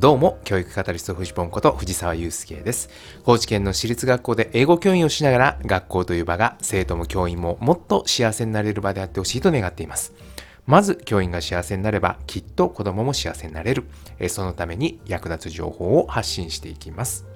どうも、教育カタリストフジポンこと藤沢祐介です。高知県の私立学校で英語教員をしながら、学校という場が生徒も教員ももっと幸せになれる場であってほしいと願っています。まず、教員が幸せになれば、きっと子供も幸せになれる。そのために役立つ情報を発信していきます。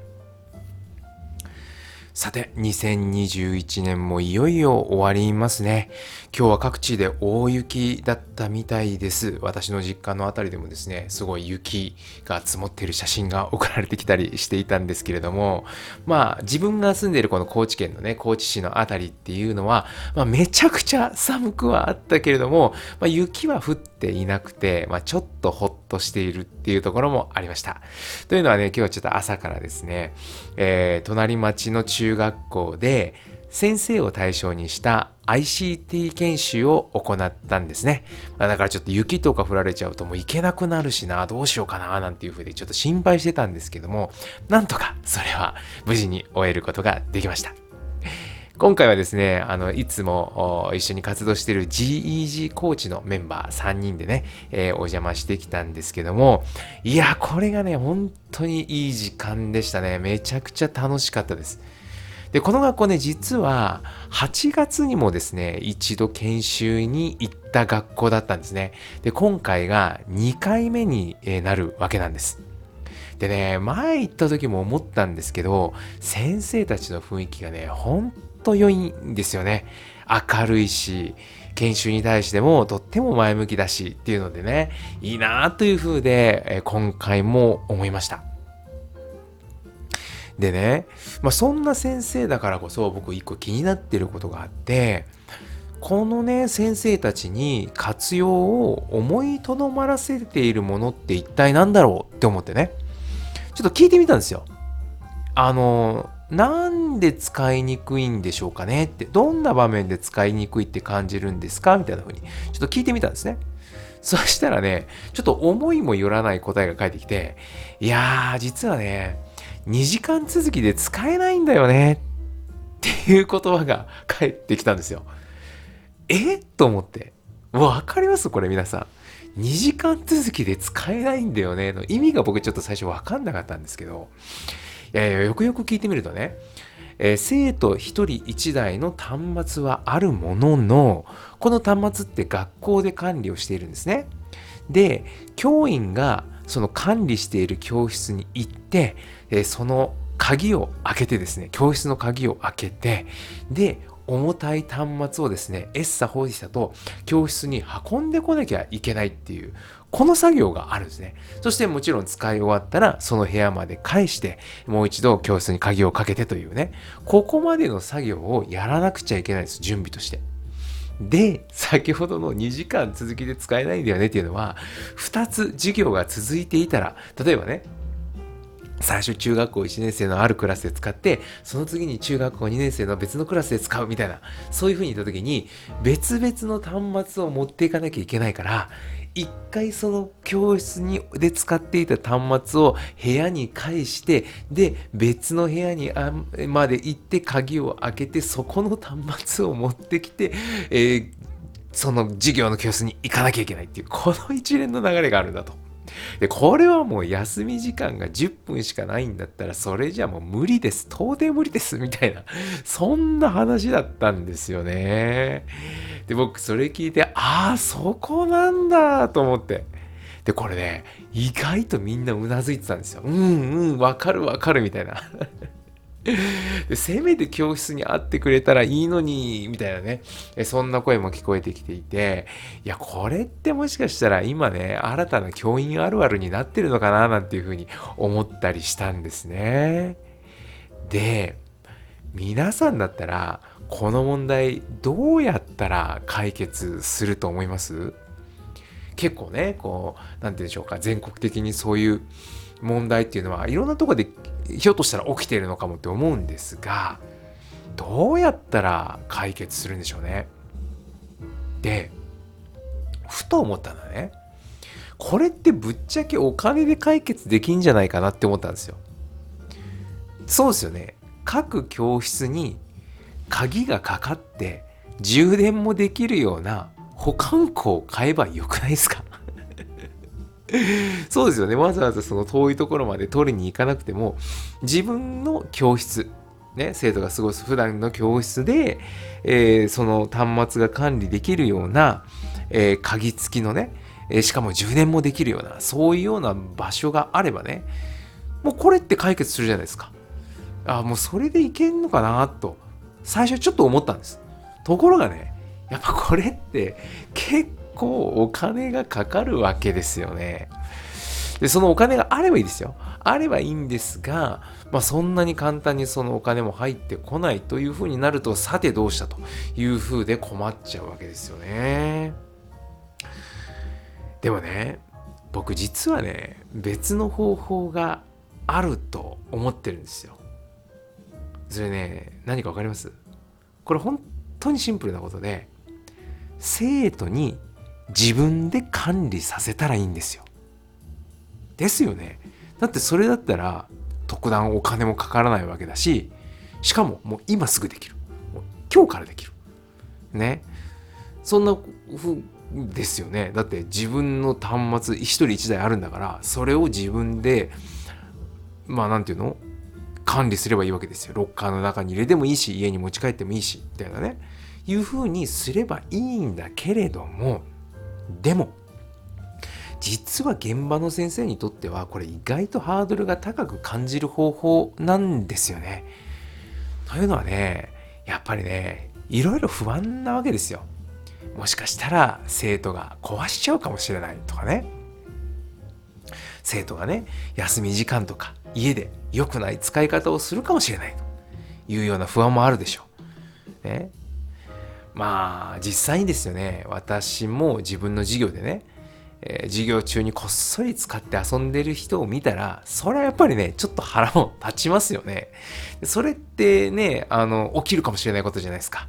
さて、2021年もいよいよ終わりますね。今日は各地で大雪だったみたいです。私の実家の辺りでもですね、すごい雪が積もっている写真が送られてきたりしていたんですけれども、まあ自分が住んでいるこの高知県のね、高知市の辺りっていうのは、まあ、めちゃくちゃ寒くはあったけれども、まあ、雪は降っていなくて、まあ、ちょっとほっとしているっていうところもありました。というのはね、今日はちょっと朝からですね、えー、隣町の中中学校で先生を対象にした ICT 研修を行ったんですね。だからちょっと雪とか降られちゃうともう行けなくなるしな、どうしようかな、なんていうふうにちょっと心配してたんですけども、なんとかそれは無事に終えることができました。今回はですね、あの、いつも一緒に活動している GEG コーチのメンバー3人でね、えー、お邪魔してきたんですけども、いや、これがね、本当にいい時間でしたね。めちゃくちゃ楽しかったです。で、この学校ね、実は8月にもですね、一度研修に行った学校だったんですね。で、今回が2回目になるわけなんです。でね、前行った時も思ったんですけど、先生たちの雰囲気がね、ほんと良いんですよね。明るいし、研修に対してもとっても前向きだしっていうのでね、いいなという風で、今回も思いました。でね、まあ、そんな先生だからこそ僕一個気になってることがあって、このね、先生たちに活用を思いとどまらせているものって一体何だろうって思ってね、ちょっと聞いてみたんですよ。あの、なんで使いにくいんでしょうかね？って、どんな場面で使いにくいって感じるんですか？みたいな風に、ちょっと聞いてみたんですね。そしたらね、ちょっと思いもよらない答えが返ってきて、いやー、実はね、2時間続きで使えないんだよねっていう言葉が返ってきたんですよ。え？と思って。わかります？これ皆さん。2時間続きで使えないんだよね？の意味が僕ちょっと最初わかんなかったんですけど、いやいや、よくよく聞いてみるとね、えー、生徒1人1台の端末はあるものの、この端末って学校で管理をしているんですね。で、教員がその管理している教室に行って、えその鍵を開けてですね、教室の鍵を開けて、で、重たい端末をですね、エッサホイサと教室に運んでこなきゃいけないっていう、この作業があるんですね。そしてもちろん使い終わったら、その部屋まで返して、もう一度教室に鍵をかけてというね、ここまでの作業をやらなくちゃいけないんです、準備として。で、先ほどの2時間続きで使えないんだよねっていうのは、2つ授業が続いていたら、例えばね、最初中学校1年生のあるクラスで使って、その次に中学校2年生の別のクラスで使うみたいな、そういう風に言った時に、別々の端末を持っていかなきゃいけないから、一回その教室にで使っていた端末を部屋に返してで別の部屋にあまで行って鍵を開けてそこの端末を持ってきて、えー、その授業の教室に行かなきゃいけないっていうこの一連の流れがあるんだと。で、これはもう休み時間が10分しかないんだったら、それじゃもう無理です。到底無理です。みたいな、そんな話だったんですよね。で、僕それ聞いて、ああ、そこなんだと思って。で、これね、意外とみんなうなずいてたんですよ。うんうん、わかるわかるみたいな。せめて教室に会ってくれたらいいのに、みたいなね、そんな声も聞こえてきていて、いや、これってもしかしたら今ね、新たな教員あるあるになってるのかな、なんていうふうに思ったりしたんですね。で、皆さんだったら、この問題どうやったら解決すると思います？結構ね、こう、何て言うんでしょうか、全国的にそういう問題っていうのはいろんなとこでひょっとしたら起きているのかもって思うんですがどうやったら解決するんでしょうね。でふと思ったのはねこれってぶっちゃけお金で解決できんじゃないかなって思ったんですよ。そうですよね。各教室に鍵がかかって充電もできるような保管庫を買えばよくないですか？そうですよね。わざわざその遠いところまで取りに行かなくても、自分の教室、ね、生徒が過ごす普段の教室で、えー、その端末が管理できるような、えー、鍵付きのね、えー、しかも充電もできるような、そういうような場所があればね、もうこれって解決するじゃないですか。あ、もうそれでいけんのかなと、最初ちょっと思ったんです。ところがね、やっぱこれって結構お金がかかるわけですよね。で、そのお金があればいいですよ。あればいいんですが、まあ、そんなに簡単にそのお金も入ってこないというふうになると、さてどうしたというふうで困っちゃうわけですよね。でもね、僕実はね、別の方法があると思ってるんですよ。それね、何か分かります？これ本当にシンプルなことで、生徒に自分で管理させたらいいんですよ。ですよね。だってそれだったら特段お金もかからないわけだし、しかももう今すぐできる。今日からできる。ね。そんなふうですよね。だって自分の端末一人一台あるんだから、それを自分で、まあなんていうの？管理すればいいわけですよ。ロッカーの中に入れてもいいし、家に持ち帰ってもいいし、みたいなね。いうふうにすればいいんだけれどもでも実は現場の先生にとってはこれ意外とハードルが高く感じる方法なんですよね。というのはねやっぱりねいろいろ不安なわけですよ。もしかしたら生徒が壊しちゃうかもしれないとかね生徒がね休み時間とか家で良くない使い方をするかもしれないというような不安もあるでしょう。ね、まあ実際にですよね。私も自分の授業でね、えー、授業中にこっそり使って遊んでる人を見たらそれはやっぱりねちょっと腹も立ちますよね。それってねあの起きるかもしれないことじゃないですか。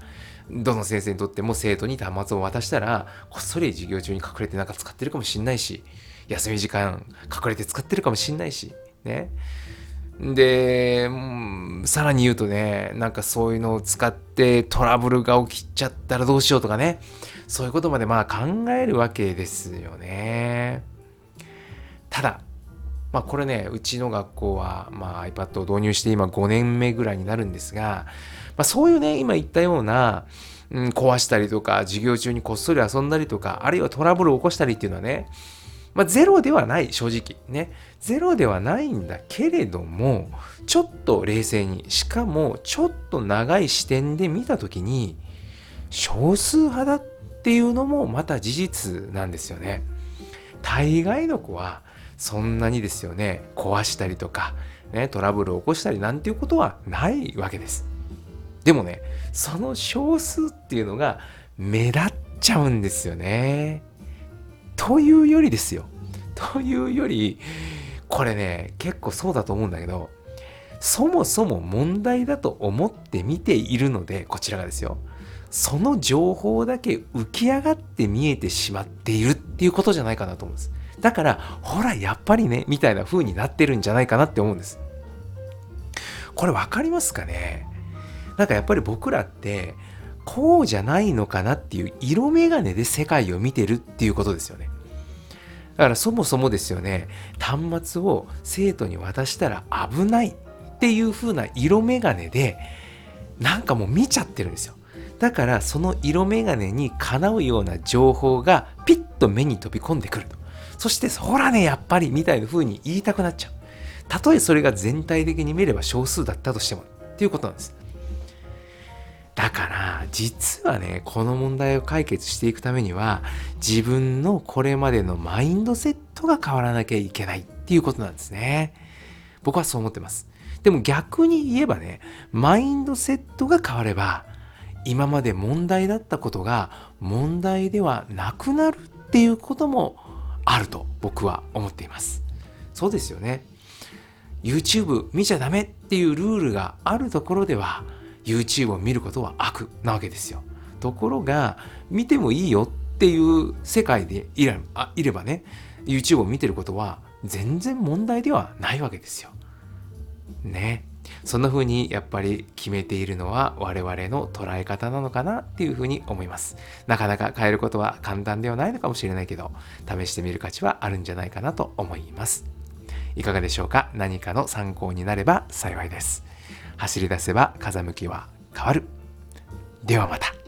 どの先生にとっても生徒に端末を渡したらこっそり授業中に隠れてなんか使ってるかもしんないし休み時間隠れて使ってるかもしんないしね。で、さらに言うとね、なんかそういうのを使ってトラブルが起きちゃったらどうしようとかね、そういうことまでまあ考えるわけですよね。ただ、まあこれね、うちの学校は、まあ、iPad を導入して今5年目ぐらいになるんですが、まあ、そういうね、今言ったような、うん、壊したりとか、授業中にこっそり遊んだりとか、あるいはトラブルを起こしたりっていうのはね、まあ、ゼロではない、正直。ね。ゼロではないんだけれども、ちょっと冷静に、しかもちょっと長い視点で見たときに、少数派だっていうのもまた事実なんですよね。大概の子は、そんなにですよね、壊したりとか、ね、トラブルを起こしたりなんていうことはないわけです。でもね、その少数っていうのが目立っちゃうんですよね。というよりですよ。というより、これね、結構そうだと思うんだけど、そもそも問題だと思って見ているので、こちらがですよ。その情報だけ浮き上がって見えてしまっているっていうことじゃないかなと思うんです。だから、ほら、やっぱりね、みたいな風になってるんじゃないかなって思うんです。これ分かりますかね？なんかやっぱり僕らって、こうじゃないのかなっていう色眼鏡で世界を見てるっていうことですよね。だからそもそもですよね、端末を生徒に渡したら危ないっていう風な色眼鏡で、なんかもう見ちゃってるんですよ。だからその色眼鏡にかなうような情報がピッと目に飛び込んでくると。そして、ほらね、やっぱりみたいな風に言いたくなっちゃう。たとえそれが全体的に見れば少数だったとしてもっていうことなんです。だから実はねこの問題を解決していくためには自分のこれまでのマインドセットが変わらなきゃいけないっていうことなんですね。僕はそう思ってます。でも逆に言えばねマインドセットが変われば今まで問題だったことが問題ではなくなるっていうこともあると僕は思っています。そうですよね。YouTube 見ちゃダメっていうルールがあるところでは YouTube を見ることは悪なわけですよ。ところが、見てもいいよっていう世界でいれあいればね、YouTube を見てることは全然問題ではないわけですよ。ね。そんな風にやっぱり決めているのは我々の捉え方なのかなっていう風に思います。なかなか変えることは簡単ではないのかもしれないけど、試してみる価値はあるんじゃないかなと思います。いかがでしょうか？何かの参考になれば幸いです。走り出せば風向きは変わる。ではまた。